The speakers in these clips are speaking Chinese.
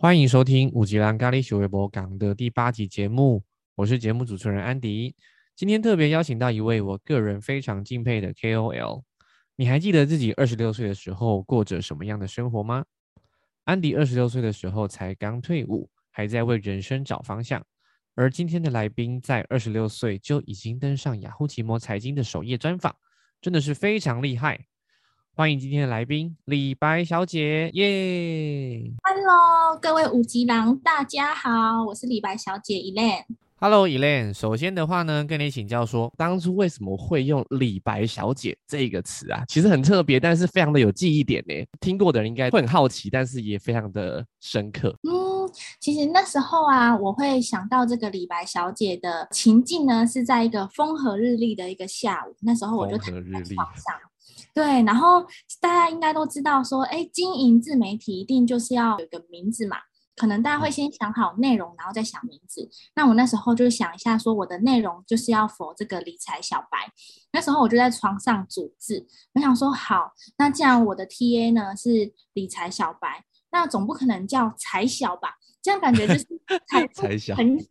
欢迎收听五级兰咖喱小微博港的第八集节目，我是节目主持人安迪。今天特别邀请到一位我个人非常敬佩的 KOL。你还记得自己二十六岁的时候过着什么样的生活吗？安迪二十六岁的时候才刚退伍，还在为人生找方向。而今天的来宾在二十六岁就已经登上雅虎奇摩财经的首页专访，真的是非常厉害。欢迎今天的来宾李白小姐，耶！Hello，各位五级郎，大家好，我是李白小姐 Elaine。Hello，Elaine。首先的话呢，跟你请教说，当初为什么会用“李白小姐”这个词啊？其实很特别，但是非常的有记忆点呢。听过的人应该会很好奇，但是也非常的深刻。嗯，其实那时候啊，我会想到这个李白小姐的情境呢，是在一个风和日丽的一个下午。那时候我就躺在床上，对，然后大家应该都知道说，哎，经营自媒体一定就是要有一个名字嘛。可能大家会先想好内容，然后再想名字。那我那时候就想一下，说我的内容就是要否这个理财小白。那时候我就在床上组字，我想说好，那既然我的 TA 呢是理财小白，那总不可能叫财小吧？这样感觉就是 财小很小，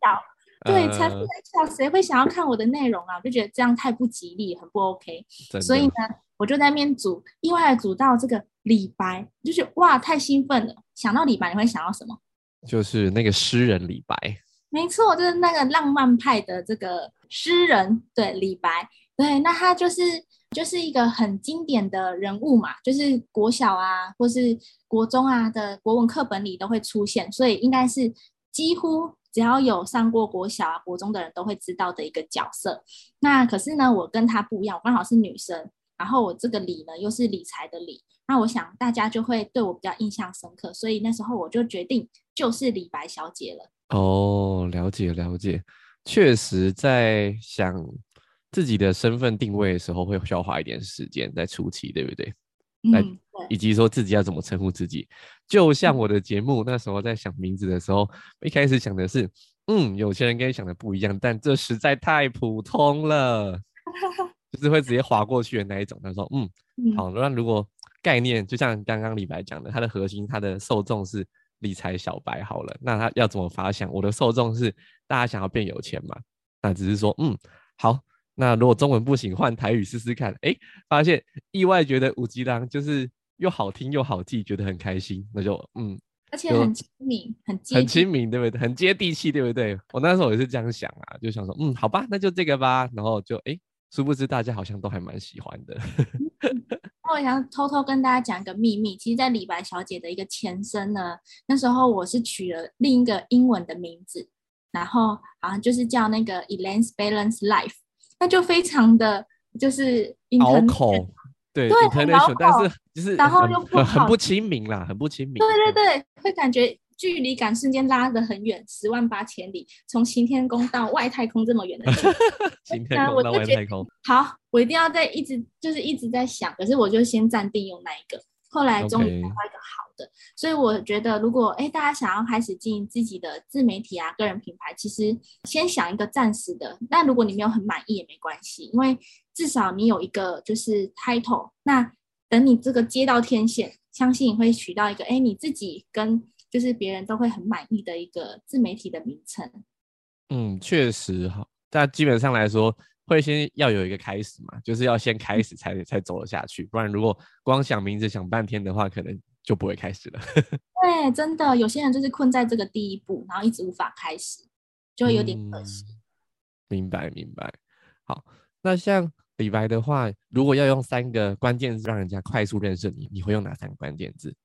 对，财富很小，谁会想要看我的内容啊？我就觉得这样太不吉利，很不 OK。所以呢，我就在那边组，意外的组到这个李白，就是哇，太兴奋了！想到李白，你会想到什么？就是那个诗人李白，没错，就是那个浪漫派的这个诗人，对李白，对，那他就是就是一个很经典的人物嘛，就是国小啊，或是国中啊的国文课本里都会出现，所以应该是几乎只要有上过国小啊、国中的人都会知道的一个角色。那可是呢，我跟他不一样，我刚好是女生，然后我这个理呢又是理财的理。那我想大家就会对我比较印象深刻，所以那时候我就决定就是李白小姐了。哦，了解了解，确实在想自己的身份定位的时候，会需要花一点时间在初期，对不对？嗯，以及说自己要怎么称呼自己，就像我的节目那时候在想名字的时候，一开始想的是，嗯，有些人跟你想的不一样，但这实在太普通了，就是会直接划过去的那一种。他说，嗯，好，那如果。概念就像刚刚李白讲的，它的核心，它的受众是理财小白。好了，那他要怎么发想？我的受众是大家想要变有钱嘛？那只是说，嗯，好，那如果中文不行，换台语试试看。哎，发现意外觉得五吉郎就是又好听又好记，觉得很开心，那就嗯，而且很亲民，很很亲民，对不对？很接地气，对不对？我那时候也是这样想啊，就想说，嗯，好吧，那就这个吧。然后就哎，殊不知大家好像都还蛮喜欢的。我想偷偷跟大家讲一个秘密，其实，在李白小姐的一个前身呢，那时候我是取了另一个英文的名字，然后好像就是叫那个 Elaine's Balance Life，那就非常的就是拗口，对对，很拗口，但是就是然后又不很不亲民啦，很不亲民，对对对，会感觉。距离感瞬间拉得很远，十万八千里，从行天宫到外太空这么远的距离。行天宫到外太空。好，我一定要在一直就是一直在想，可是我就先暂定用那一个，后来终于找到一个好的。所以我觉得，如果哎大家想要开始经营自己的自媒体啊、个人品牌，其实先想一个暂时的。那如果你没有很满意也没关系，因为至少你有一个就是 title。那等你这个接到天线，相信你会取到一个哎你自己跟。就是别人都会很满意的一个自媒体的名称。嗯，确实哈，但基本上来说，会先要有一个开始嘛，就是要先开始才才走得下去，不然如果光想名字想半天的话，可能就不会开始了。对，真的，有些人就是困在这个第一步，然后一直无法开始，就会有点可惜。明白，明白。好，那像李白的话，如果要用三个关键字让人家快速认识你，你会用哪三个关键字？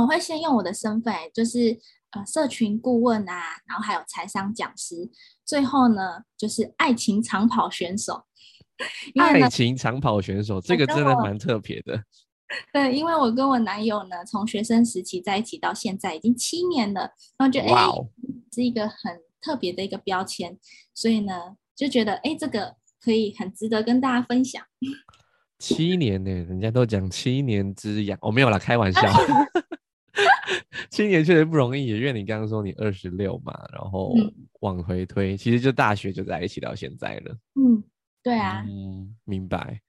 我会先用我的身份，就是呃，社群顾问啊，然后还有财商讲师，最后呢，就是爱情长跑选手。爱情长跑选手，这个真的蛮特别的。对，因为我跟我男友呢，从学生时期在一起到现在已经七年了，然后觉得哎，是一个很特别的一个标签，所以呢，就觉得哎，这个可以很值得跟大家分享。七年呢，人家都讲七年之痒，我没有啦，开玩笑。七年确实不容易，因为你刚刚说你二十六嘛，然后往回推，其实就大学就在一起到现在了。嗯，对啊。嗯，明白。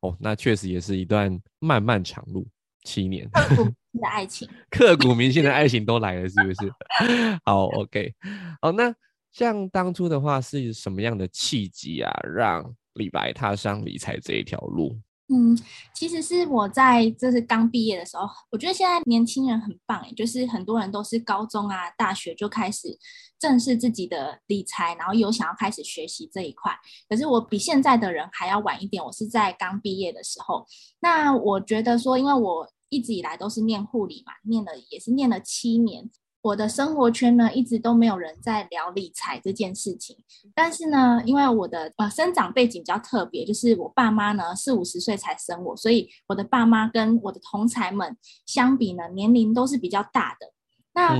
哦，那确实也是一段漫漫长路。七年。刻骨铭心的爱情，刻骨铭心的爱情都来了，是不是？好，OK，好，那像当初的话是什么样的契机啊，让李白踏上理财这一条路？嗯，其实是我在就是刚毕业的时候，我觉得现在年轻人很棒哎，就是很多人都是高中啊、大学就开始正视自己的理财，然后有想要开始学习这一块。可是我比现在的人还要晚一点，我是在刚毕业的时候。那我觉得说，因为我一直以来都是念护理嘛，念了也是念了七年。我的生活圈呢，一直都没有人在聊理财这件事情。但是呢，因为我的呃生长背景比较特别，就是我爸妈呢四五十岁才生我，所以我的爸妈跟我的同才们相比呢，年龄都是比较大的。那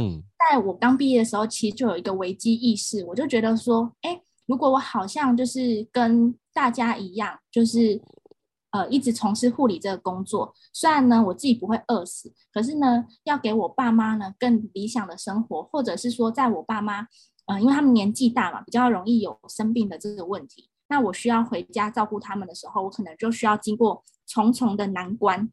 在我刚毕业的时候，其实就有一个危机意识，我就觉得说，哎，如果我好像就是跟大家一样，就是。呃，一直从事护理这个工作，虽然呢我自己不会饿死，可是呢要给我爸妈呢更理想的生活，或者是说在我爸妈，呃，因为他们年纪大嘛，比较容易有生病的这个问题，那我需要回家照顾他们的时候，我可能就需要经过重重的难关，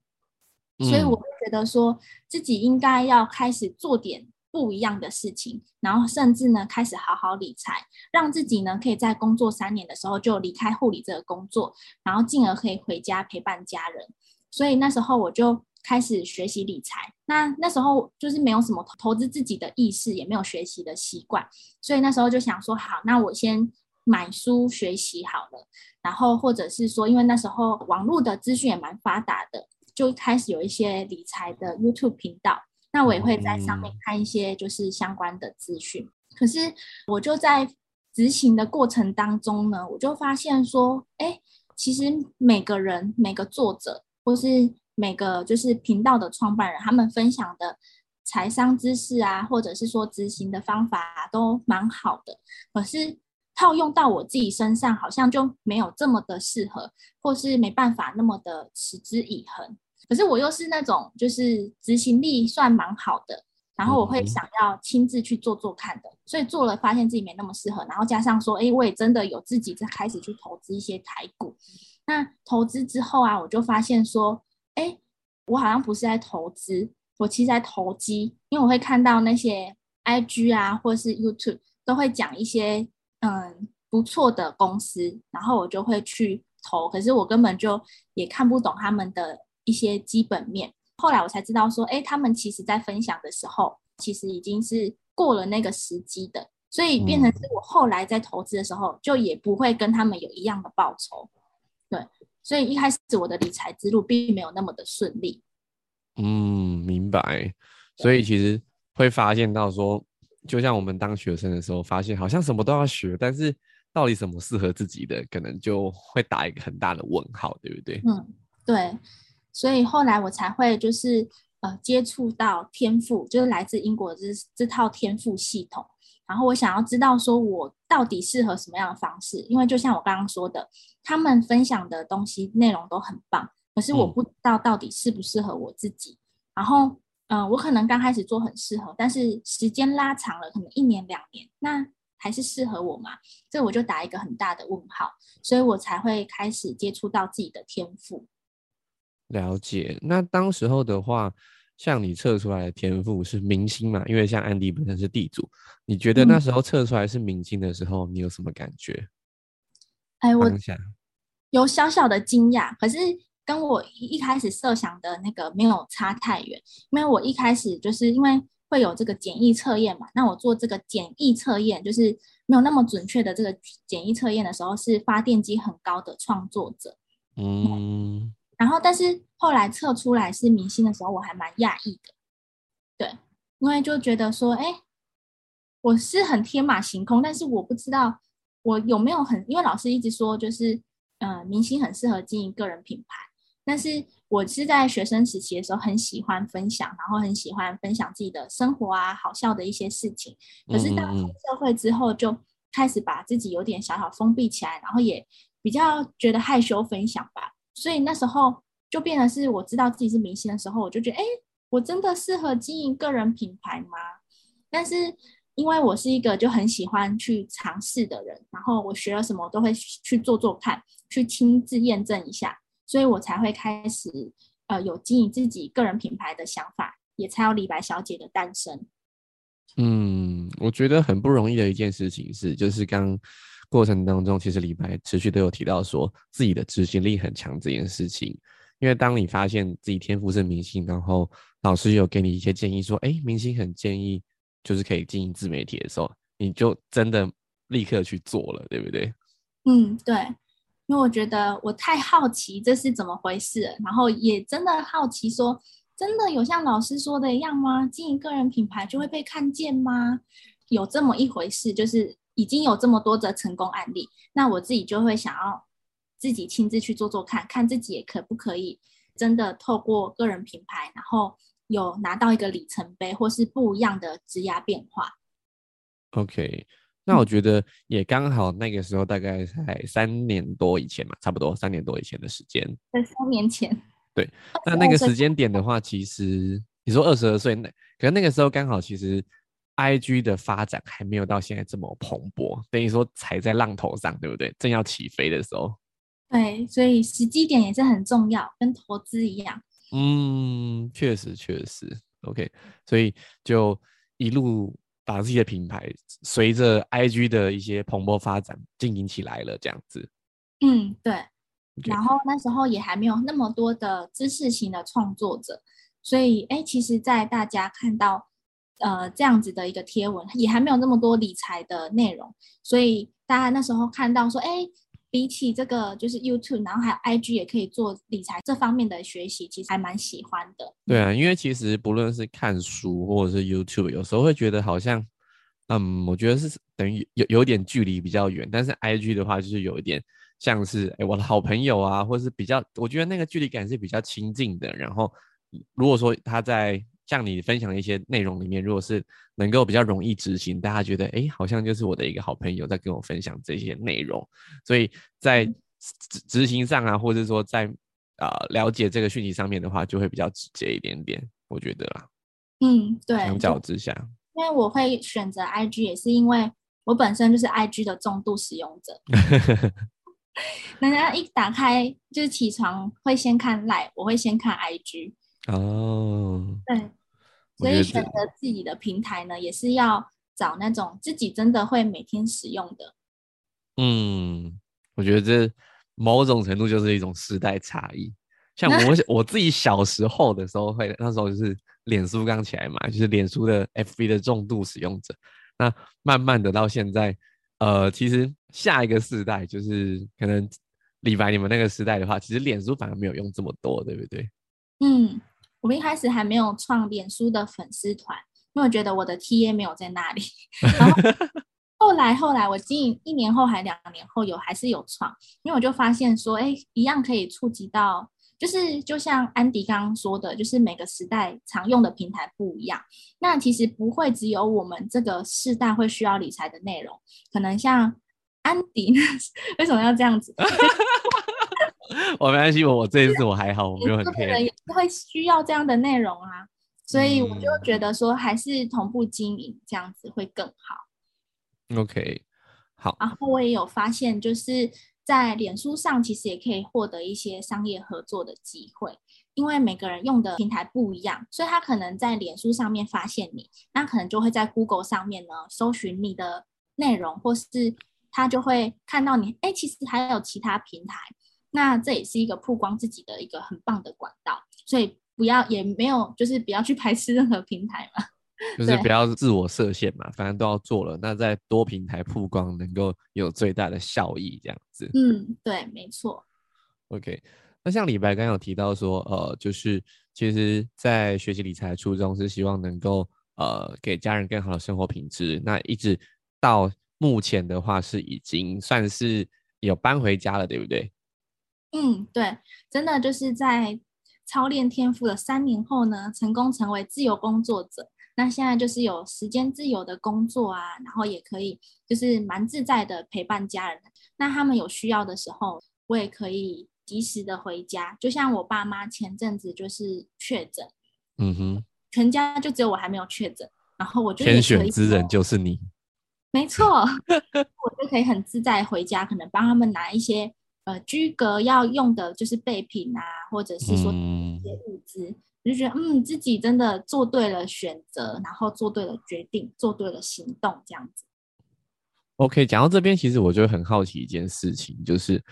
所以我会觉得说自己应该要开始做点。不一样的事情，然后甚至呢开始好好理财，让自己呢可以在工作三年的时候就离开护理这个工作，然后进而可以回家陪伴家人。所以那时候我就开始学习理财。那那时候就是没有什么投资自己的意识，也没有学习的习惯，所以那时候就想说，好，那我先买书学习好了，然后或者是说，因为那时候网络的资讯也蛮发达的，就开始有一些理财的 YouTube 频道。那我也会在上面看一些就是相关的资讯，可是我就在执行的过程当中呢，我就发现说，哎，其实每个人、每个作者或是每个就是频道的创办人，他们分享的财商知识啊，或者是说执行的方法都蛮好的，可是套用到我自己身上，好像就没有这么的适合，或是没办法那么的持之以恒。可是我又是那种就是执行力算蛮好的，然后我会想要亲自去做做看的，所以做了发现自己没那么适合，然后加上说，哎，我也真的有自己在开始去投资一些台股。那投资之后啊，我就发现说，哎，我好像不是在投资，我其实在投机，因为我会看到那些 IG 啊，或是 YouTube 都会讲一些嗯不错的公司，然后我就会去投，可是我根本就也看不懂他们的。一些基本面，后来我才知道说，哎，他们其实在分享的时候，其实已经是过了那个时机的，所以变成是我后来在投资的时候，就也不会跟他们有一样的报酬。对，所以一开始我的理财之路并没有那么的顺利。嗯，明白。所以其实会发现到说，就像我们当学生的时候，发现好像什么都要学，但是到底什么适合自己的，可能就会打一个很大的问号，对不对？嗯，对。所以后来我才会就是呃接触到天赋，就是来自英国这这套天赋系统。然后我想要知道说我到底适合什么样的方式，因为就像我刚刚说的，他们分享的东西内容都很棒，可是我不知道到底适不适合我自己。然后嗯，我可能刚开始做很适合，但是时间拉长了，可能一年两年，那还是适合我吗？这我就打一个很大的问号。所以我才会开始接触到自己的天赋。了解，那当时候的话，像你测出来的天赋是明星嘛？因为像安迪本身是地主，你觉得那时候测出来是明星的时候，你有什么感觉？哎，我有小小的惊讶，可是跟我一开始设想的那个没有差太远。因为我一开始就是因为会有这个简易测验嘛，那我做这个简易测验，就是没有那么准确的这个简易测验的时候，是发电机很高的创作者。嗯。然后，但是后来测出来是明星的时候，我还蛮讶异的，对，因为就觉得说，哎，我是很天马行空，但是我不知道我有没有很，因为老师一直说，就是，嗯，明星很适合经营个人品牌，但是我是在学生时期的时候很喜欢分享，然后很喜欢分享自己的生活啊，好笑的一些事情，可是到出社会之后，就开始把自己有点小小封闭起来，然后也比较觉得害羞分享吧。所以那时候就变成是我知道自己是明星的时候，我就觉得，哎，我真的适合经营个人品牌吗？但是因为我是一个就很喜欢去尝试的人，然后我学了什么都会去做做看，去亲自验证一下，所以我才会开始呃有经营自己个人品牌的想法，也才有李白小姐的诞生。嗯，我觉得很不容易的一件事情是，就是刚过程当中，其实李白持续都有提到说自己的执行力很强这件事情。因为当你发现自己天赋是明星，然后老师有给你一些建议说，哎，明星很建议就是可以经营自媒体的时候，你就真的立刻去做了，对不对？嗯，对，因为我觉得我太好奇这是怎么回事，然后也真的好奇说。真的有像老师说的一样吗？经营个人品牌就会被看见吗？有这么一回事，就是已经有这么多的成功案例，那我自己就会想要自己亲自去做做看看自己也可不可以真的透过个人品牌，然后有拿到一个里程碑或是不一样的职涯变化。OK，那我觉得也刚好那个时候大概才三年多以前嘛，差不多三年多以前的时间，在三年前。对，那那个时间点的话，其实你说二十二岁那，可能那个时候刚好其实，I G 的发展还没有到现在这么蓬勃，等于说踩在浪头上，对不对？正要起飞的时候。对，所以时机点也是很重要，跟投资一样。嗯，确实确实，OK，所以就一路把自己的品牌随着 I G 的一些蓬勃发展经营起来了，这样子。嗯，对。然后那时候也还没有那么多的知识型的创作者，所以哎，其实，在大家看到呃这样子的一个贴文，也还没有那么多理财的内容，所以大家那时候看到说，哎，比起这个就是 YouTube，然后还有 IG 也可以做理财这方面的学习，其实还蛮喜欢的。对啊，因为其实不论是看书或者是 YouTube，有时候会觉得好像，嗯，我觉得是等于有有点距离比较远，但是 IG 的话就是有一点。像是哎，我的好朋友啊，或者是比较，我觉得那个距离感是比较亲近的。然后，如果说他在像你分享的一些内容里面，如果是能够比较容易执行，大家觉得哎，好像就是我的一个好朋友在跟我分享这些内容，所以在执执行上啊，或者说在啊了解这个讯息上面的话，就会比较直接一点点，我觉得啦。嗯，对。相较之下，因为我会选择 IG，也是因为我本身就是 IG 的重度使用者。人家一打开就是起床会先看赖，我会先看 IG 哦。对，所以选择自己的平台呢，也是要找那种自己真的会每天使用的。嗯，我觉得这某种程度就是一种时代差异。像我 我自己小时候的时候，会那时候就是脸书刚起来嘛，就是脸书的 FB 的重度使用者。那慢慢的到现在。呃，其实下一个世代就是可能李白你们那个时代的话，其实脸书反而没有用这么多，对不对？嗯，我们一开始还没有创脸书的粉丝团，因为我觉得我的 TA 没有在那里。然后 后来后来我经营一年后还两年后有还是有创，因为我就发现说，哎，一样可以触及到。就是就像安迪刚刚说的，就是每个时代常用的平台不一样。那其实不会只有我们这个世代会需要理财的内容，可能像安迪，为什么要这样子？我没关系，我我这一次我还好，我没有很 care。也会需要这样的内容啊，所以我就觉得说，还是同步经营这样子会更好。OK，好。然后我也有发现，就是。在脸书上，其实也可以获得一些商业合作的机会，因为每个人用的平台不一样，所以他可能在脸书上面发现你，那可能就会在 Google 上面呢搜寻你的内容，或是他就会看到你，哎，其实还有其他平台，那这也是一个曝光自己的一个很棒的管道，所以不要也没有就是不要去排斥任何平台嘛。就是不要自我设限嘛，反正都要做了，那在多平台曝光能够有最大的效益，这样子。嗯，对，没错。OK，那像李白刚刚有提到说，呃，就是其实在学习理财的初衷是希望能够呃给家人更好的生活品质。那一直到目前的话，是已经算是有搬回家了，对不对？嗯，对，真的就是在操练天赋的三年后呢，成功成为自由工作者。那现在就是有时间自由的工作啊，然后也可以就是蛮自在的陪伴家人。那他们有需要的时候，我也可以及时的回家。就像我爸妈前阵子就是确诊，嗯哼，全家就只有我还没有确诊，然后我就天选之人就是你，没错，我就可以很自在回家，可能帮他们拿一些呃居格要用的就是备品啊，或者是说一些物资，我就觉得嗯，自己真的做对了选择，然后做对了决定，做对了行动，这样子。OK，讲到这边，其实我就很好奇一件事情，就是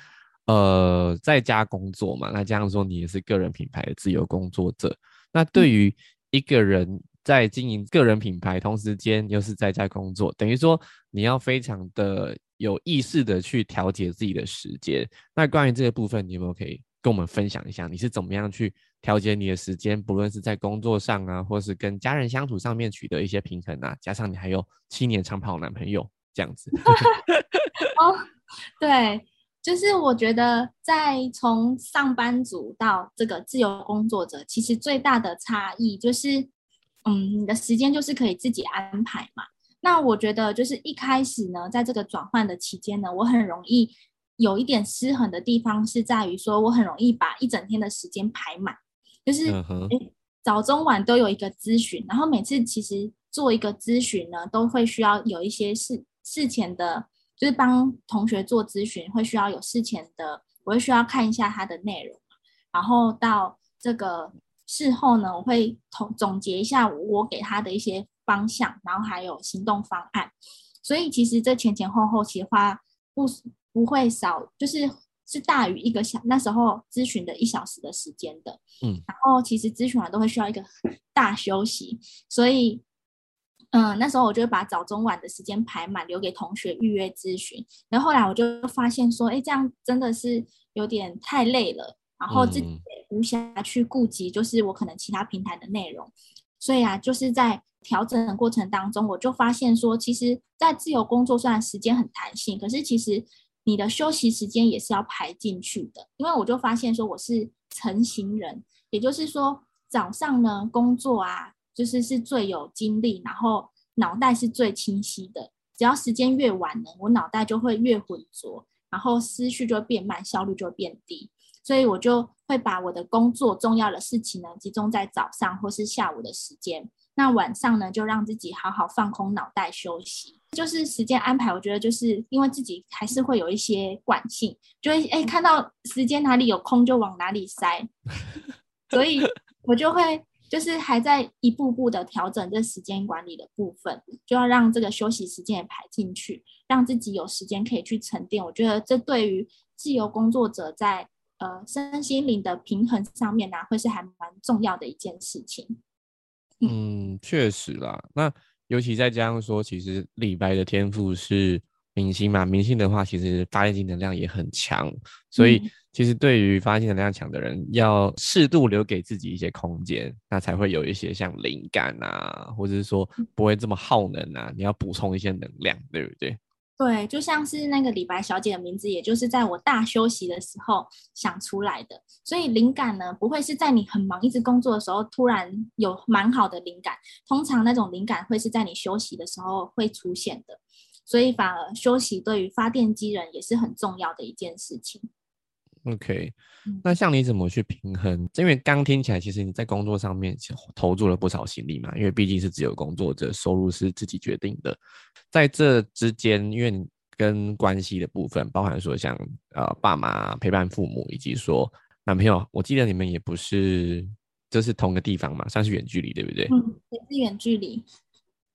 呃，在家工作嘛，那这样说你也是个人品牌的自由工作者，那对于一个人在经营个人品牌，同时间又是在家工作，等于说你要非常的有意识的去调节自己的时间。那关于这个部分，你有没有可以跟我们分享一下？你是怎么样去调节你的时间？不论是在工作上啊，或是跟家人相处上面取得一些平衡啊，加上你还有七年长跑男朋友。这样子 哦，对，就是我觉得在从上班族到这个自由工作者，其实最大的差异就是，嗯，你的时间就是可以自己安排嘛。那我觉得就是一开始呢，在这个转换的期间呢，我很容易有一点失衡的地方是在于说，我很容易把一整天的时间排满，就是早中晚都有一个咨询，然后每次其实做一个咨询呢，都会需要有一些事。事前的，就是帮同学做咨询，会需要有事前的，我会需要看一下他的内容，然后到这个事后呢，我会统总结一下我给他的一些方向，然后还有行动方案。所以其实这前前后后其实花不不会少，就是是大于一个小那时候咨询的一小时的时间的。嗯，然后其实咨询完都会需要一个大休息，所以。嗯，那时候我就把早中晚的时间排满，留给同学预约咨询。然后后来我就发现说，哎，这样真的是有点太累了，然后自己也无暇去顾及，就是我可能其他平台的内容。所以啊，就是在调整的过程当中，我就发现说，其实，在自由工作虽然时间很弹性，可是其实你的休息时间也是要排进去的。因为我就发现说，我是成型人，也就是说早上呢工作啊。就是是最有精力，然后脑袋是最清晰的。只要时间越晚呢，我脑袋就会越浑浊，然后思绪就会变慢，效率就会变低。所以我就会把我的工作重要的事情呢，集中在早上或是下午的时间。那晚上呢，就让自己好好放空脑袋休息。就是时间安排，我觉得就是因为自己还是会有一些惯性，就会哎看到时间哪里有空就往哪里塞，所以我就会。就是还在一步步的调整这时间管理的部分，就要让这个休息时间也排进去，让自己有时间可以去沉淀。我觉得这对于自由工作者在呃身心灵的平衡上面呢，会是还蛮重要的一件事情。嗯，确实啦。那尤其再加上说，其实李白的天赋是明星嘛，明星的话，其实发现能量也很强，所以。其实对于发现能量强的人，要适度留给自己一些空间，那才会有一些像灵感啊，或者是说不会这么耗能啊。你要补充一些能量，对不对？对，就像是那个李白小姐的名字，也就是在我大休息的时候想出来的。所以灵感呢，不会是在你很忙一直工作的时候突然有蛮好的灵感，通常那种灵感会是在你休息的时候会出现的。所以反而休息对于发电机人也是很重要的一件事情。OK，那像你怎么去平衡？因为刚听起来，其实你在工作上面投入了不少心力嘛。因为毕竟是自由工作者，收入是自己决定的。在这之间，因为你跟关系的部分，包含说像呃爸妈陪伴父母，以及说男朋友，我记得你们也不是就是同个地方嘛，算是远距离，对不对？嗯，也是远距离。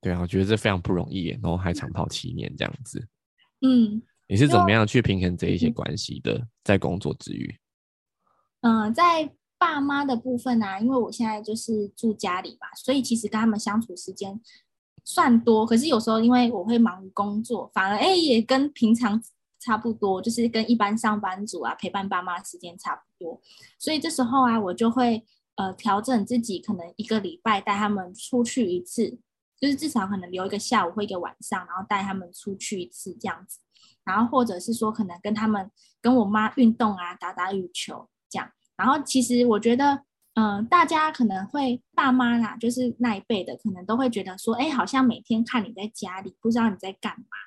对啊，我觉得这非常不容易，然后还长跑七年这样子。嗯。你是怎么样去平衡这一些关系的？在工作之余，嗯，在爸妈的部分呢，因为我现在就是住家里嘛，所以其实跟他们相处时间算多。可是有时候因为我会忙于工作，反而哎也跟平常差不多，就是跟一般上班族啊陪伴爸妈时间差不多。所以这时候啊，我就会呃调整自己，可能一个礼拜带他们出去一次，就是至少可能留一个下午或一个晚上，然后带他们出去一次这样子。然后或者是说，可能跟他们跟我妈运动啊，打打羽球这样。然后其实我觉得，嗯，大家可能会爸妈啦，就是那一辈的，可能都会觉得说，哎，好像每天看你在家里，不知道你在干嘛，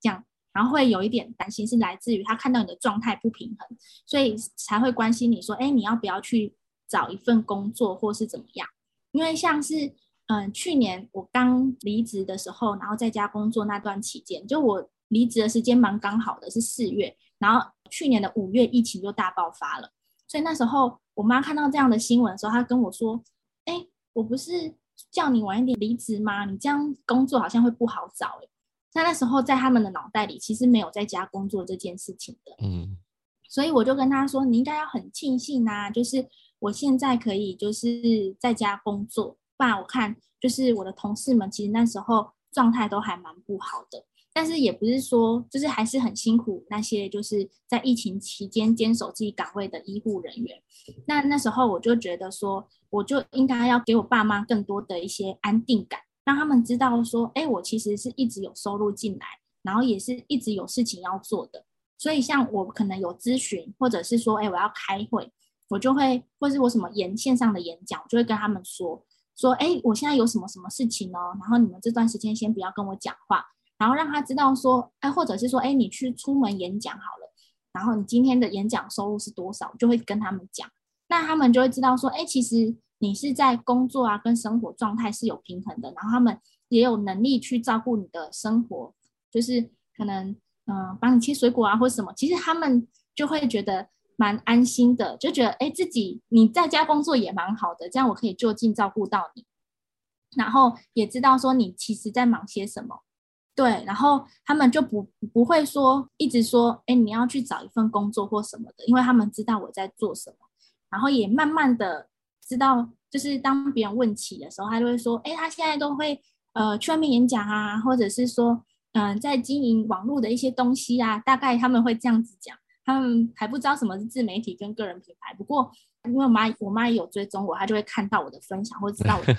这样，然后会有一点担心，是来自于他看到你的状态不平衡，所以才会关心你说，哎，你要不要去找一份工作，或是怎么样？因为像是，嗯，去年我刚离职的时候，然后在家工作那段期间，就我。离职的时间蛮刚好的，是四月，然后去年的五月疫情就大爆发了，所以那时候我妈看到这样的新闻的时候，她跟我说：“哎，我不是叫你晚一点离职吗？你这样工作好像会不好找。”哎，在那时候在他们的脑袋里，其实没有在家工作这件事情的。嗯，所以我就跟他说：“你应该要很庆幸啊，就是我现在可以就是在家工作。不然我看就是我的同事们，其实那时候状态都还蛮不好的。”但是也不是说，就是还是很辛苦那些就是在疫情期间坚守自己岗位的医护人员。那那时候我就觉得说，我就应该要给我爸妈更多的一些安定感，让他们知道说，哎，我其实是一直有收入进来，然后也是一直有事情要做的。所以像我可能有咨询，或者是说，哎，我要开会，我就会，或是我什么演线上的演讲，我就会跟他们说，说，哎，我现在有什么什么事情哦，然后你们这段时间先不要跟我讲话。然后让他知道说，哎，或者是说，哎，你去出门演讲好了，然后你今天的演讲收入是多少，就会跟他们讲，那他们就会知道说，哎，其实你是在工作啊跟生活状态是有平衡的，然后他们也有能力去照顾你的生活，就是可能嗯帮你切水果啊或什么，其实他们就会觉得蛮安心的，就觉得哎自己你在家工作也蛮好的，这样我可以就近照顾到你，然后也知道说你其实在忙些什么。对，然后他们就不不会说一直说，哎，你要去找一份工作或什么的，因为他们知道我在做什么，然后也慢慢的知道，就是当别人问起的时候，他就会说，哎，他现在都会呃去外面演讲啊，或者是说，嗯，在经营网络的一些东西啊，大概他们会这样子讲，他们还不知道什么是自媒体跟个人品牌，不过因为我妈我妈也有追踪我，她就会看到我的分享或知道我的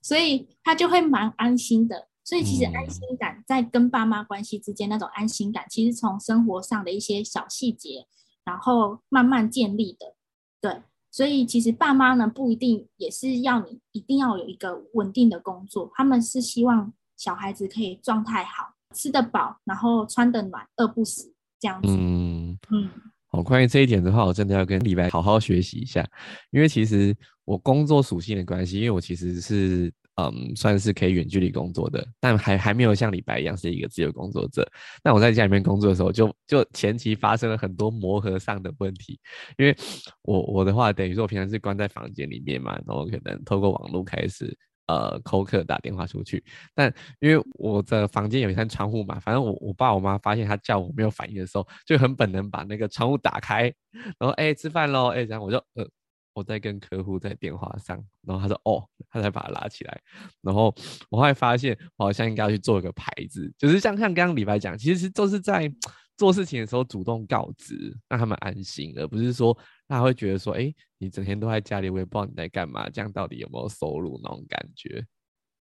所以她就会蛮安心的。所以其实安心感在跟爸妈关系之间那种安心感，其实从生活上的一些小细节，然后慢慢建立的。对，所以其实爸妈呢不一定也是要你一定要有一个稳定的工作，他们是希望小孩子可以状态好，吃得饱，然后穿得暖，饿不死这样子。嗯嗯。好，关于这一点的话，我真的要跟李白好好学习一下，因为其实我工作属性的关系，因为我其实是。嗯，算是可以远距离工作的，但还还没有像李白一样是一个自由工作者。那我在家里面工作的时候，就就前期发生了很多磨合上的问题，因为我我的话等于说我平常是关在房间里面嘛，然后可能透过网络开始呃扣客打电话出去，但因为我的房间有一扇窗户嘛，反正我我爸我妈发现他叫我没有反应的时候，就很本能把那个窗户打开，然后哎吃饭喽，哎然后我就呃。我在跟客户在电话上，然后他说：“哦，他才把它拉起来。”然后我后来发现，我好像应该要去做一个牌子，就是像像刚刚李白讲，其实都是在做事情的时候主动告知，让他们安心，而不是说他会觉得说：“哎，你整天都在家里，我也不知道你在干嘛，这样到底有没有收入那种感觉。”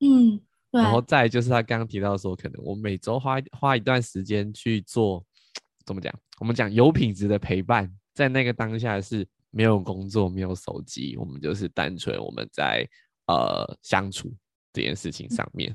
嗯，对。然后再就是他刚刚提到说，可能我每周花花一段时间去做，怎么讲？我们讲有品质的陪伴，在那个当下是。没有工作，没有手机，我们就是单纯我们在呃相处这件事情上面。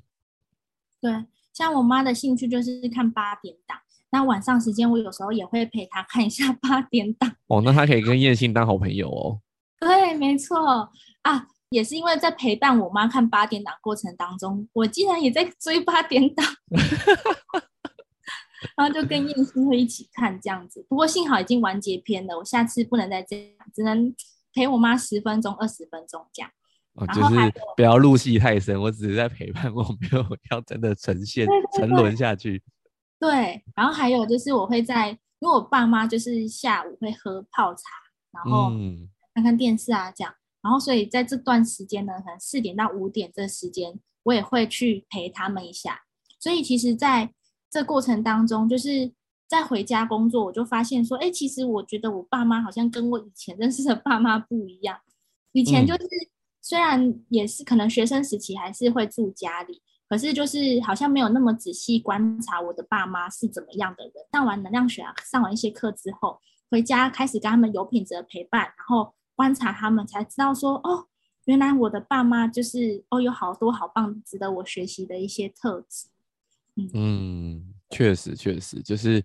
对，像我妈的兴趣就是看八点档，那晚上时间我有时候也会陪她看一下八点档。哦，那她可以跟燕信当好朋友哦。对，没错啊，也是因为在陪伴我妈看八点档过程当中，我竟然也在追八点档。然后就跟燕青会一起看这样子，不过幸好已经完结篇了，我下次不能再这样，只能陪我妈十分钟、二十分钟这样。哦，就是不要入戏太深，我只是在陪伴，我没有要真的呈现沉沦下去。对，然后还有就是我会在，因为我爸妈就是下午会喝泡茶，然后看看电视啊这样，然后所以在这段时间呢，可能四点到五点这时间，我也会去陪他们一下。所以其实，在这过程当中，就是在回家工作，我就发现说，哎，其实我觉得我爸妈好像跟我以前认识的爸妈不一样。以前就是虽然也是可能学生时期还是会住家里，可是就是好像没有那么仔细观察我的爸妈是怎么样的人。上完能量学啊，上完一些课之后，回家开始跟他们有品质的陪伴，然后观察他们，才知道说，哦，原来我的爸妈就是哦，有好多好棒，值得我学习的一些特质。嗯，确实确实，就是，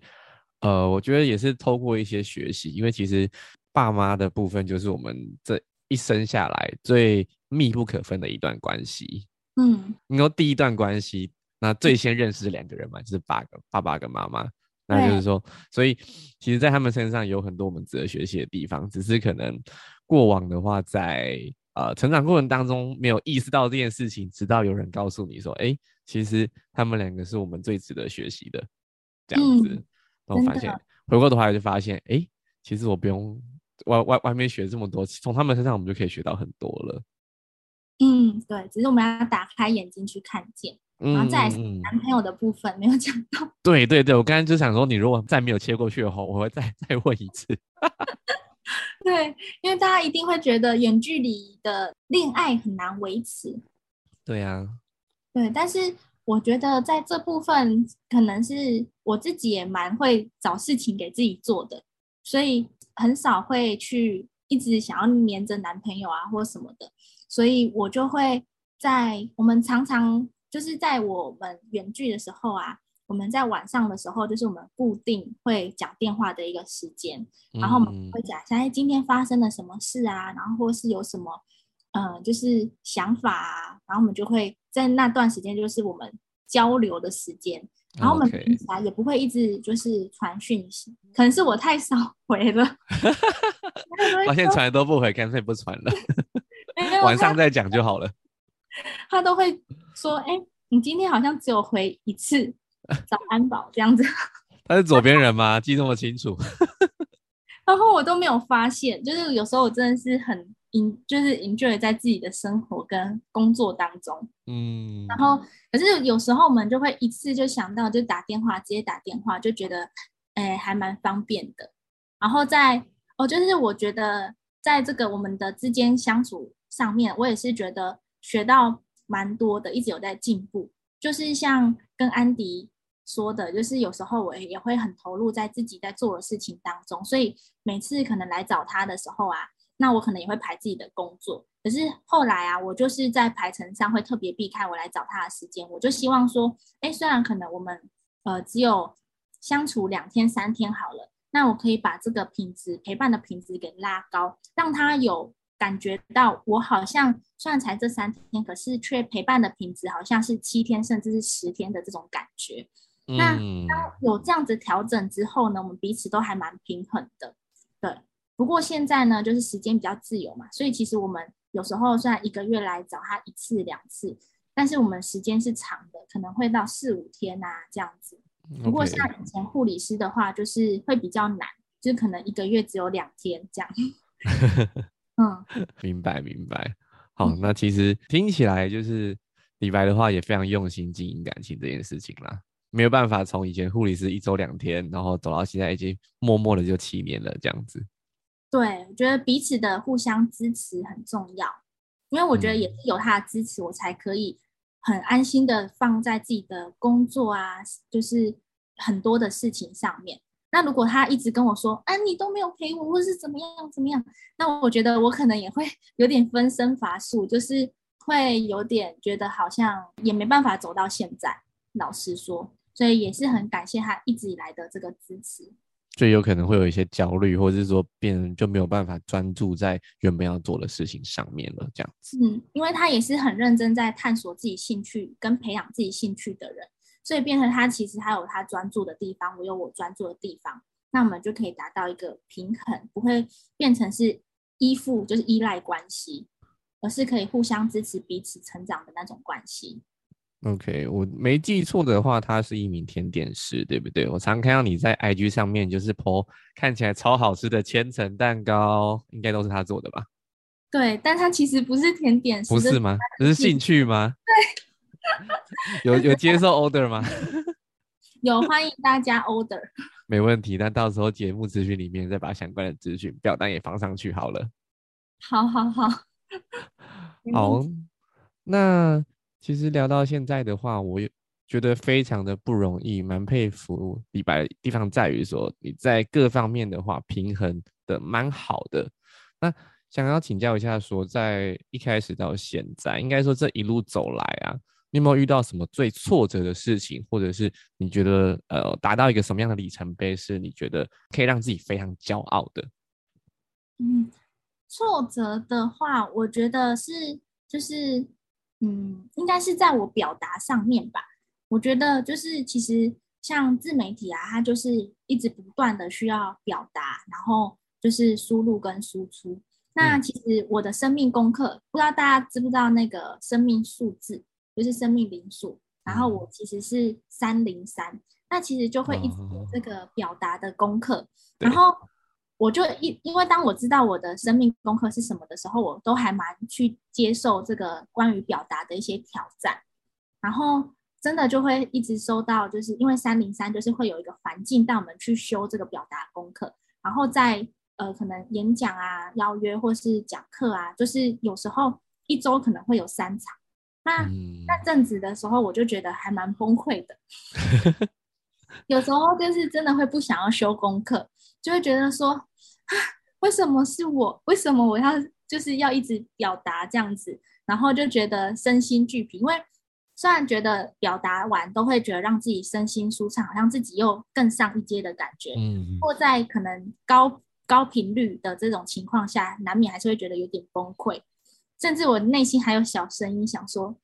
呃，我觉得也是透过一些学习，因为其实爸妈的部分就是我们这一生下来最密不可分的一段关系。嗯，你说第一段关系，那最先认识的两个人嘛，就是爸爸爸跟妈妈。那就是说，所以其实，在他们身上有很多我们值得学习的地方，只是可能过往的话，在呃成长过程当中没有意识到这件事情，直到有人告诉你说，哎，其实他们两个是我们最值得学习的，这样子，然后发现回过头来就发现，哎，其实我不用外外外面学这么多，从他们身上我们就可以学到很多了。嗯，对，只是我们要打开眼睛去看见。然后再男朋友的部分没有讲到。对对对，我刚刚就想说，你如果再没有切过去的话，我会再再问一次。对，因为大家一定会觉得远距离的恋爱很难维持。对呀。对，但是我觉得在这部分，可能是我自己也蛮会找事情给自己做的，所以很少会去一直想要黏着男朋友啊或什么的，所以我就会在我们常常。就是在我们远距的时候啊，我们在晚上的时候，就是我们固定会讲电话的一个时间，然后我们会讲一下，哎，今天发生了什么事啊，然后或是有什么，嗯，就是想法啊，然后我们就会在那段时间，就是我们交流的时间，然后我们平常也不会一直就是传讯息，可能是我太少回了，发现传都不回，干脆不传了，晚上再讲就好了。他都会说：“哎，你今天好像只有回一次早安宝这样子。”他是左边人吗？记这么清楚？然后我都没有发现，就是有时候我真的是很 in，就是 enjoy 在自己的生活跟工作当中。嗯。然后，可是有时候我们就会一次就想到，就打电话，直接打电话，就觉得哎，还蛮方便的。然后在哦，就是我觉得在这个我们的之间相处上面，我也是觉得。学到蛮多的，一直有在进步。就是像跟安迪说的，就是有时候我也会很投入在自己在做的事情当中，所以每次可能来找他的时候啊，那我可能也会排自己的工作。可是后来啊，我就是在排程上会特别避开我来找他的时间。我就希望说，哎，虽然可能我们呃只有相处两天三天好了，那我可以把这个品质陪伴的品质给拉高，让他有。感觉到我好像虽然才这三天，可是却陪伴的品质好像是七天甚至是十天的这种感觉。那当有这样子调整之后呢，我们彼此都还蛮平衡的。对，不过现在呢，就是时间比较自由嘛，所以其实我们有时候虽然一个月来找他一次两次，但是我们时间是长的，可能会到四五天啊这样子。不过像以前护理师的话，就是会比较难，就是可能一个月只有两天这样。嗯，明白明白。好，那其实听起来就是李白的话也非常用心经营感情这件事情啦。没有办法从以前护理师一周两天，然后走到现在已经默默的就七年了这样子。对，我觉得彼此的互相支持很重要，因为我觉得也是有他的支持，我才可以很安心的放在自己的工作啊，就是很多的事情上面。那如果他一直跟我说，啊，你都没有陪我，或是怎么样怎么样，那我觉得我可能也会 有点分身乏术，就是会有点觉得好像也没办法走到现在。老实说，所以也是很感谢他一直以来的这个支持。最有可能会有一些焦虑，或者是说变就没有办法专注在原本要做的事情上面了，这样子。嗯，因为他也是很认真在探索自己兴趣跟培养自己兴趣的人。所以变成他其实他有他专注的地方，我有我专注的地方，那我们就可以达到一个平衡，不会变成是依附，就是依赖关系，而是可以互相支持彼此成长的那种关系。OK，我没记错的话，他是一名甜点师，对不对？我常看到你在 IG 上面就是 po 看起来超好吃的千层蛋糕，应该都是他做的吧？对，但他其实不是甜点师，不是吗？这是兴趣吗？对。有有接受 order 吗？有，欢迎大家 order。没问题，那到时候节目资讯里面再把相关的资讯表单也放上去好了。好好好，好。那其实聊到现在的话，我觉得非常的不容易，蛮佩服李白。地方在于说你在各方面的话平衡的蛮好的。那想要请教一下，说在一开始到现在，应该说这一路走来啊。你有没有遇到什么最挫折的事情，或者是你觉得呃达到一个什么样的里程碑，是你觉得可以让自己非常骄傲的？嗯，挫折的话，我觉得是就是嗯，应该是在我表达上面吧。我觉得就是其实像自媒体啊，它就是一直不断的需要表达，然后就是输入跟输出。那其实我的生命功课，不知道大家知不知道那个生命数字，就是生命零数。然后我其实是三零三，那其实就会一直有这个表达的功课。然后我就一因为当我知道我的生命功课是什么的时候，我都还蛮去接受这个关于表达的一些挑战。然后真的就会一直收到，就是因为三零三就是会有一个环境带我们去修这个表达功课，然后在呃可能演讲啊、邀约或是讲课啊，就是有时候一周可能会有三场。那那阵子的时候，我就觉得还蛮崩溃的。有时候就是真的会不想要修功课，就会觉得说啊，为什么是我？为什么我要就是要一直表达这样子？然后就觉得身心俱疲。因为虽然觉得表达完都会觉得让自己身心舒畅，好像自己又更上一阶的感觉。嗯，或在可能高高频率的这种情况下，难免还是会觉得有点崩溃。甚至我内心还有小声音想说，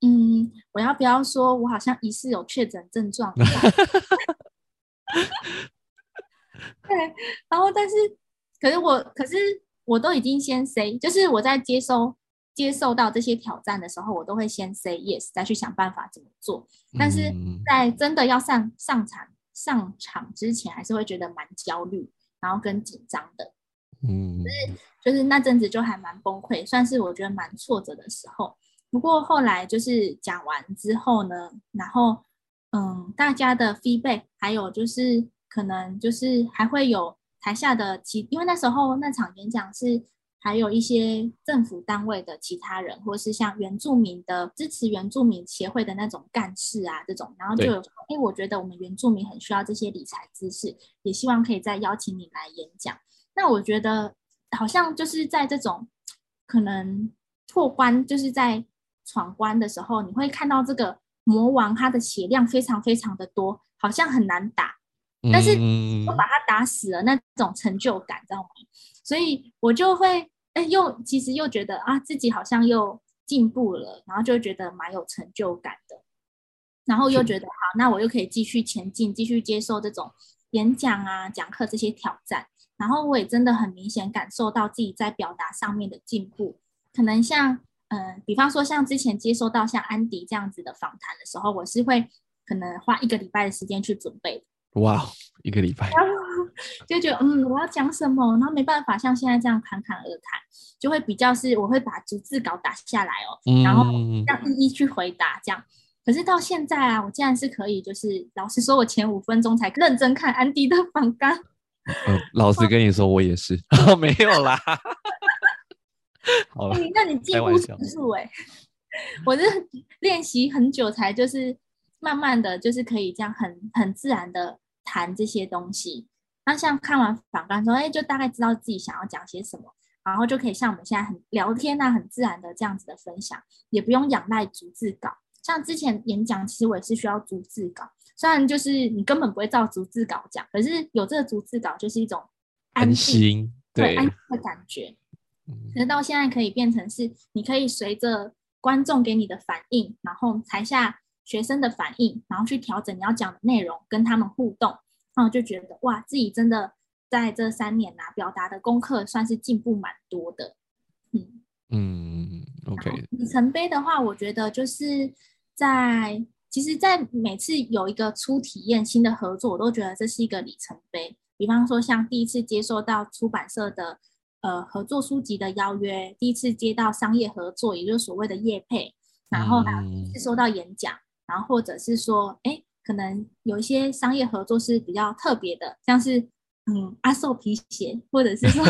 嗯，我要不要说我好像疑似有确诊症状？对，然后但是，可是我，可是我都已经先 say，就是我在接收接受到这些挑战的时候，我都会先 say yes，再去想办法怎么做。但是在真的要上上场上场之前，还是会觉得蛮焦虑，然后跟紧张的。嗯，就是就是那阵子就还蛮崩溃，算是我觉得蛮挫折的时候。不过后来就是讲完之后呢，然后嗯，大家的 feedback，还有就是可能就是还会有台下的其，因为那时候那场演讲是还有一些政府单位的其他人，或是像原住民的支持原住民协会的那种干事啊这种，然后就有哎，我觉得我们原住民很需要这些理财知识，也希望可以再邀请你来演讲。那我觉得好像就是在这种可能破关，就是在闯关的时候，你会看到这个魔王他的血量非常非常的多，好像很难打，但是我把他打死了，那种成就感，知道吗？所以我就会哎，又其实又觉得啊，自己好像又进步了，然后就觉得蛮有成就感的，然后又觉得好，那我又可以继续前进，继续接受这种演讲啊、讲课这些挑战。然后我也真的很明显感受到自己在表达上面的进步，可能像，嗯，比方说像之前接收到像安迪这样子的访谈的时候，我是会可能花一个礼拜的时间去准备。哇，一个礼拜，就觉得嗯，我要讲什么，然后没办法像现在这样侃侃而谈，就会比较是我会把逐字稿打下来哦，然后要一一去回答这样。可是到现在啊，我竟然是可以，就是老实说，我前五分钟才认真看安迪的访谈。嗯，老实跟你说，我也是，没有啦。好了，那你进步指数哎，我是练习很久才，就是慢慢的就是可以这样很很自然的谈这些东西。那像看完访谈之后，哎，就大概知道自己想要讲些什么，然后就可以像我们现在很聊天啊，很自然的这样子的分享，也不用仰赖逐字稿。像之前演讲，其实我也是需要逐字稿。虽然就是你根本不会照逐字稿讲，可是有这个逐字稿就是一种安心，对安心的感觉。可是到现在可以变成是，你可以随着观众给你的反应，然后台下学生的反应，然后去调整你要讲的内容，跟他们互动，然后就觉得哇，自己真的在这三年呐，表达的功课算是进步蛮多的。嗯嗯，OK。里程碑的话，我觉得就是在。其实，在每次有一个初体验新的合作，我都觉得这是一个里程碑。比方说，像第一次接受到出版社的呃合作书籍的邀约，第一次接到商业合作，也就是所谓的业配，然后还有收到演讲，然后或者是说，哎，可能有一些商业合作是比较特别的，像是嗯阿寿皮鞋，或者是说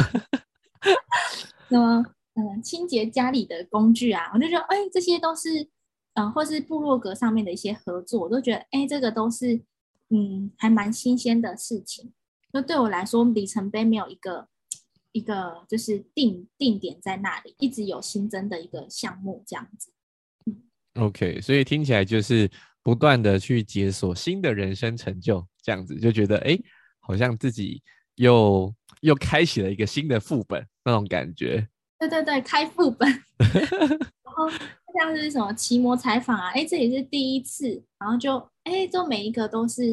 什么嗯清洁家里的工具啊，我就觉得，哎，这些都是。嗯，或是部落格上面的一些合作，我都觉得，哎，这个都是，嗯，还蛮新鲜的事情。就对我来说，里程碑没有一个一个就是定定点在那里，一直有新增的一个项目这样子。OK，所以听起来就是不断的去解锁新的人生成就，这样子就觉得，哎，好像自己又又开启了一个新的副本那种感觉。对对对，开副本。然后。像是什么奇摩采访啊，哎，这也是第一次，然后就哎，就每一个都是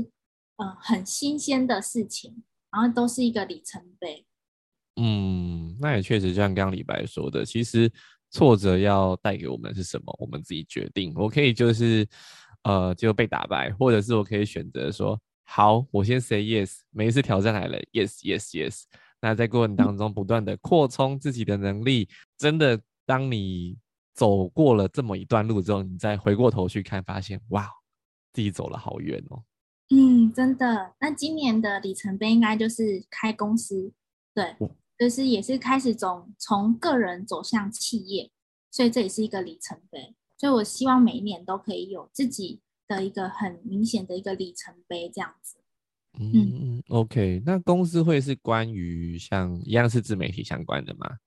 嗯很新鲜的事情，然后都是一个里程碑。嗯，那也确实，就像刚刚李白说的，其实挫折要带给我们是什么，我们自己决定。我可以就是，呃，就被打败，或者是我可以选择说，好，我先 say yes，每一次挑战来了，yes，yes，yes。那在过程当中不断的扩充自己的能力，真的，当你走过了这么一段路之后，你再回过头去看，发现，哇，自己走了好远哦。嗯，真的。那今年的里程碑应该就是开公司，对。就是也是开始从从个人走向企业，所以这也是一个里程碑。所以我希望每一年都可以有自己的一个很明显的一个里程碑，这样子。嗯，OK。那公司会是关于像一样是自媒体相关的吗？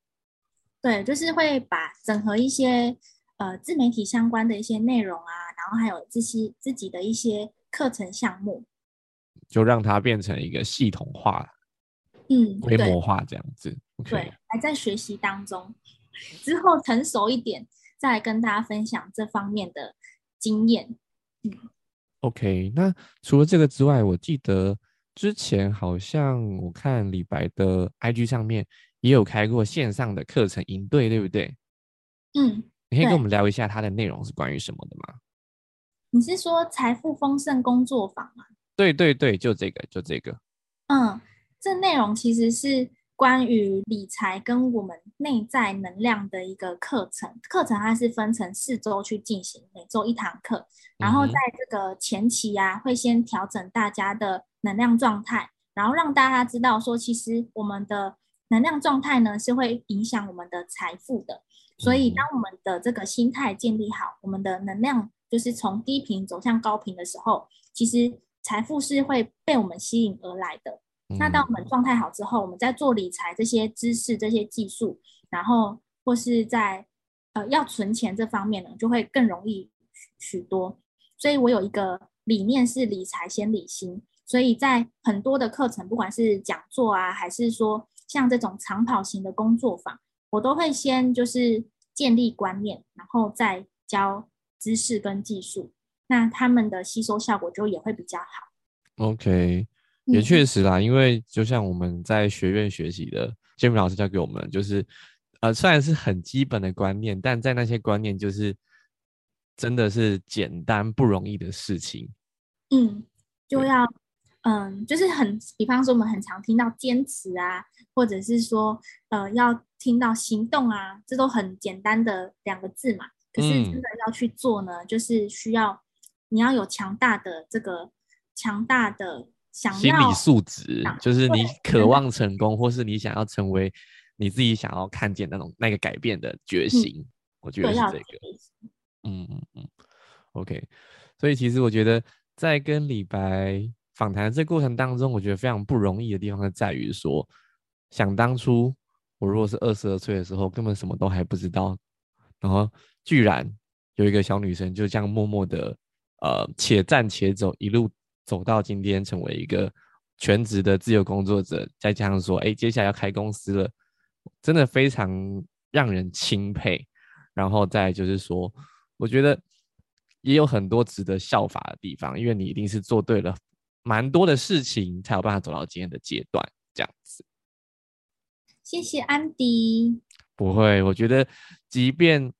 对，就是会把整合一些呃自媒体相关的一些内容啊，然后还有这些自己的一些课程项目，就让它变成一个系统化。嗯，规模化这样子，对，还在学习当中，之后成熟一点，再来跟大家分享这方面的经验。嗯，OK，那除了这个之外，我记得之前好像我看李白的 IG 上面也有开过线上的课程营队，对不对？嗯，你可以跟我们聊一下它的内容是关于什么的吗？你是说财富丰盛工作坊吗？对对对，就这个，就这个。嗯。这内容其实是关于理财跟我们内在能量的一个课程。课程它是分成四周去进行，每周一堂课。然后在这个前期呀，会先调整大家的能量状态，然后让大家知道说，其实我们的能量状态呢是会影响我们的财富的。所以，当我们的这个心态建立好，我们的能量就是从低频走向高频的时候，其实财富是会被我们吸引而来的。那当我们状态好之后，我们在做理财这些知识、这些技术，然后或是在呃要存钱这方面呢，就会更容易许多。所以我有一个理念是理财先理心，所以在很多的课程，不管是讲座啊，还是说像这种长跑型的工作坊，我都会先就是建立观念，然后再教知识跟技术，那他们的吸收效果就也会比较好。OK。也确实啦，因为就像我们在学院学习的建明老师教给我们，就是呃，虽然是很基本的观念，但在那些观念就是真的是简单不容易的事情。嗯，就要嗯，就是很，比方说我们很常听到坚持啊，或者是说呃，要听到行动啊，这都很简单的两个字嘛。可是真的要去做呢，就是需要你要有强大的这个强大的。心理素质就是你渴望成功，或是你想要成为你自己想要看见那种那个改变的决心，我觉得是这个。嗯嗯嗯，OK。所以其实我觉得在跟李白访谈这过程当中，我觉得非常不容易的地方是在于说，想当初我如果是二十二岁的时候，根本什么都还不知道，然后居然有一个小女生就这样默默的呃且战且走一路。走到今天，成为一个全职的自由工作者，再加上说，哎，接下来要开公司了，真的非常让人钦佩。然后再就是说，我觉得也有很多值得效法的地方，因为你一定是做对了蛮多的事情，才有办法走到今天的阶段。这样子，谢谢安迪。不会，我觉得即便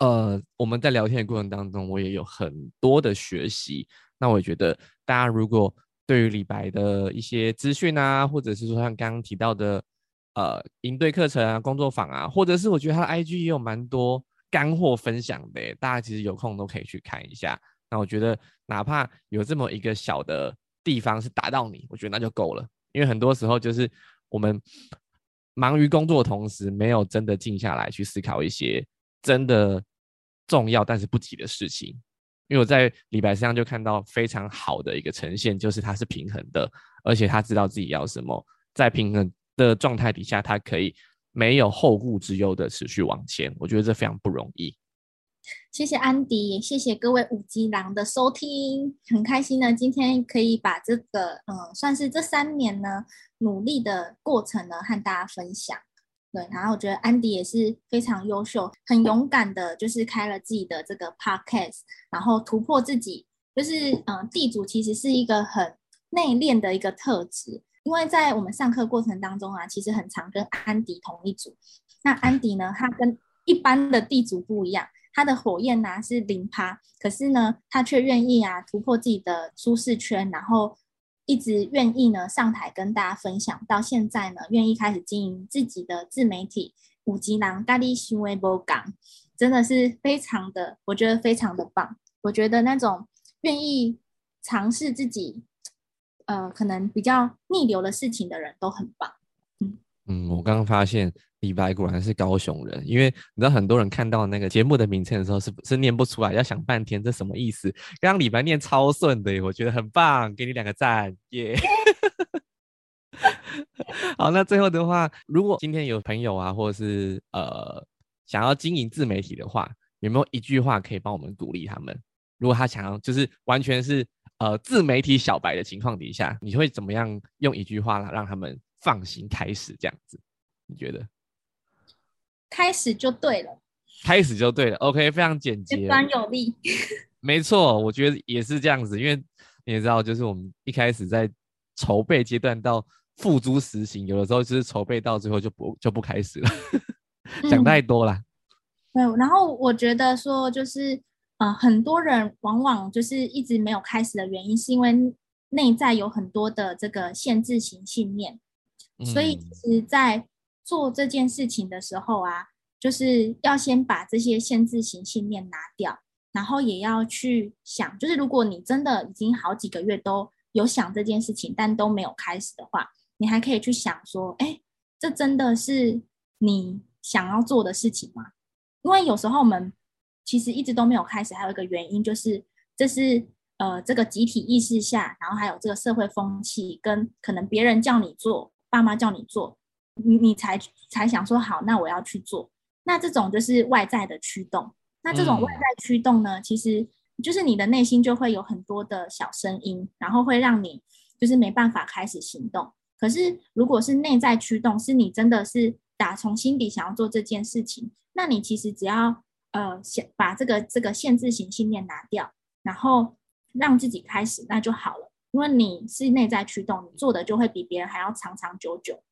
呃我们在聊天的过程当中，我也有很多的学习。那我觉得，大家如果对于李白的一些资讯啊，或者是说像刚刚提到的，呃，营队课程啊、工作坊啊，或者是我觉得他的 IG 也有蛮多干货分享的，大家其实有空都可以去看一下。那我觉得，哪怕有这么一个小的地方是打到你，我觉得那就够了。因为很多时候就是我们忙于工作的同时，没有真的静下来去思考一些真的重要但是不急的事情。因为我在李白身上就看到非常好的一个呈现，就是他是平衡的，而且他知道自己要什么，在平衡的状态底下，他可以没有后顾之忧的持续往前。我觉得这非常不容易。谢谢安迪，谢谢各位五级狼的收听，很开心呢，今天可以把这个嗯，算是这三年呢努力的过程呢和大家分享。对，然后我觉得安迪也是非常优秀、很勇敢的，就是开了自己的这个 podcast，然后突破自己。就是嗯，地主其实是一个很内敛的一个特质。因为在我们上课过程当中啊，其实很常跟安迪同一组。那安迪呢，他跟一般的地主不一样，他的火焰呢是零趴，可是呢，他却愿意啊突破自己的舒适圈，然后一直愿意呢上台跟大家分享。到现在呢，愿意开始经营自己的自媒体五级狼咖喱行为波港，真的是非常的，我觉得非常的棒。我觉得那种愿意尝试自己。呃，可能比较逆流的事情的人都很棒。嗯嗯，我刚刚发现李白果然是高雄人，因为你知道很多人看到那个节目的名称的时候是是念不出来，要想半天这什么意思。刚刚李白念超顺的，我觉得很棒，给你两个赞耶。好，那最后的话，如果今天有朋友啊，或者是呃想要经营自媒体的话，有没有一句话可以帮我们鼓励他们？如果他想要，就是完全是。呃，自媒体小白的情况底下，你会怎么样用一句话来让他们放心开始这样子？你觉得？开始就对了，开始就对了。OK，非常简洁，简有力。没错，我觉得也是这样子，因为你也知道，就是我们一开始在筹备阶段到付诸实行，有的时候就是筹备到最后就不就不开始了，讲太多了。对，然后我觉得说就是。呃，很多人往往就是一直没有开始的原因，是因为内在有很多的这个限制型信念。所以，其实，在做这件事情的时候啊，就是要先把这些限制型信念拿掉，然后也要去想，就是如果你真的已经好几个月都有想这件事情，但都没有开始的话，你还可以去想说，哎，这真的是你想要做的事情吗？因为有时候我们。其实一直都没有开始，还有一个原因就是，这是呃这个集体意识下，然后还有这个社会风气，跟可能别人叫你做，爸妈叫你做，你你才才想说好，那我要去做。那这种就是外在的驱动。那这种外在驱动呢，其实就是你的内心就会有很多的小声音，然后会让你就是没办法开始行动。可是如果是内在驱动，是你真的是打从心底想要做这件事情，那你其实只要。呃，先把这个这个限制型信念拿掉，然后让自己开始，那就好了。因为你是内在驱动，你做的就会比别人还要长长久久。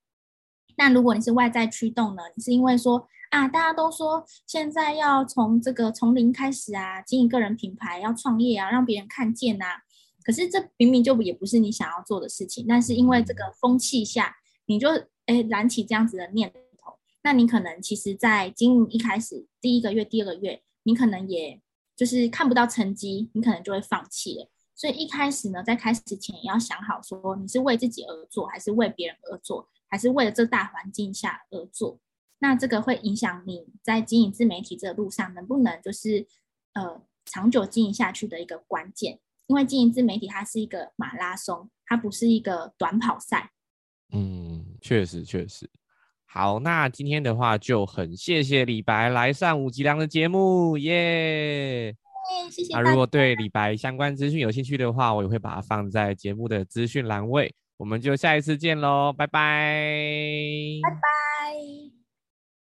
那如果你是外在驱动呢？你是因为说啊，大家都说现在要从这个从零开始啊，经营个人品牌，要创业啊，让别人看见啊。可是这明明就也不是你想要做的事情，但是因为这个风气下，你就哎燃起这样子的念头。那你可能其实，在经营一开始第一个月、第二个月，你可能也就是看不到成绩，你可能就会放弃了。所以一开始呢，在开始前也要想好，说你是为自己而做，还是为别人而做，还是为了这大环境下而做。那这个会影响你在经营自媒体这个路上能不能就是呃长久经营下去的一个关键。因为经营自媒体它是一个马拉松，它不是一个短跑赛。嗯，确实确实。好，那今天的话就很谢谢李白来上五吉良的节目，耶！谢谢。那如果对李白相关资讯有兴趣的话，我也会把它放在节目的资讯栏位。我们就下一次见喽，拜拜！拜拜。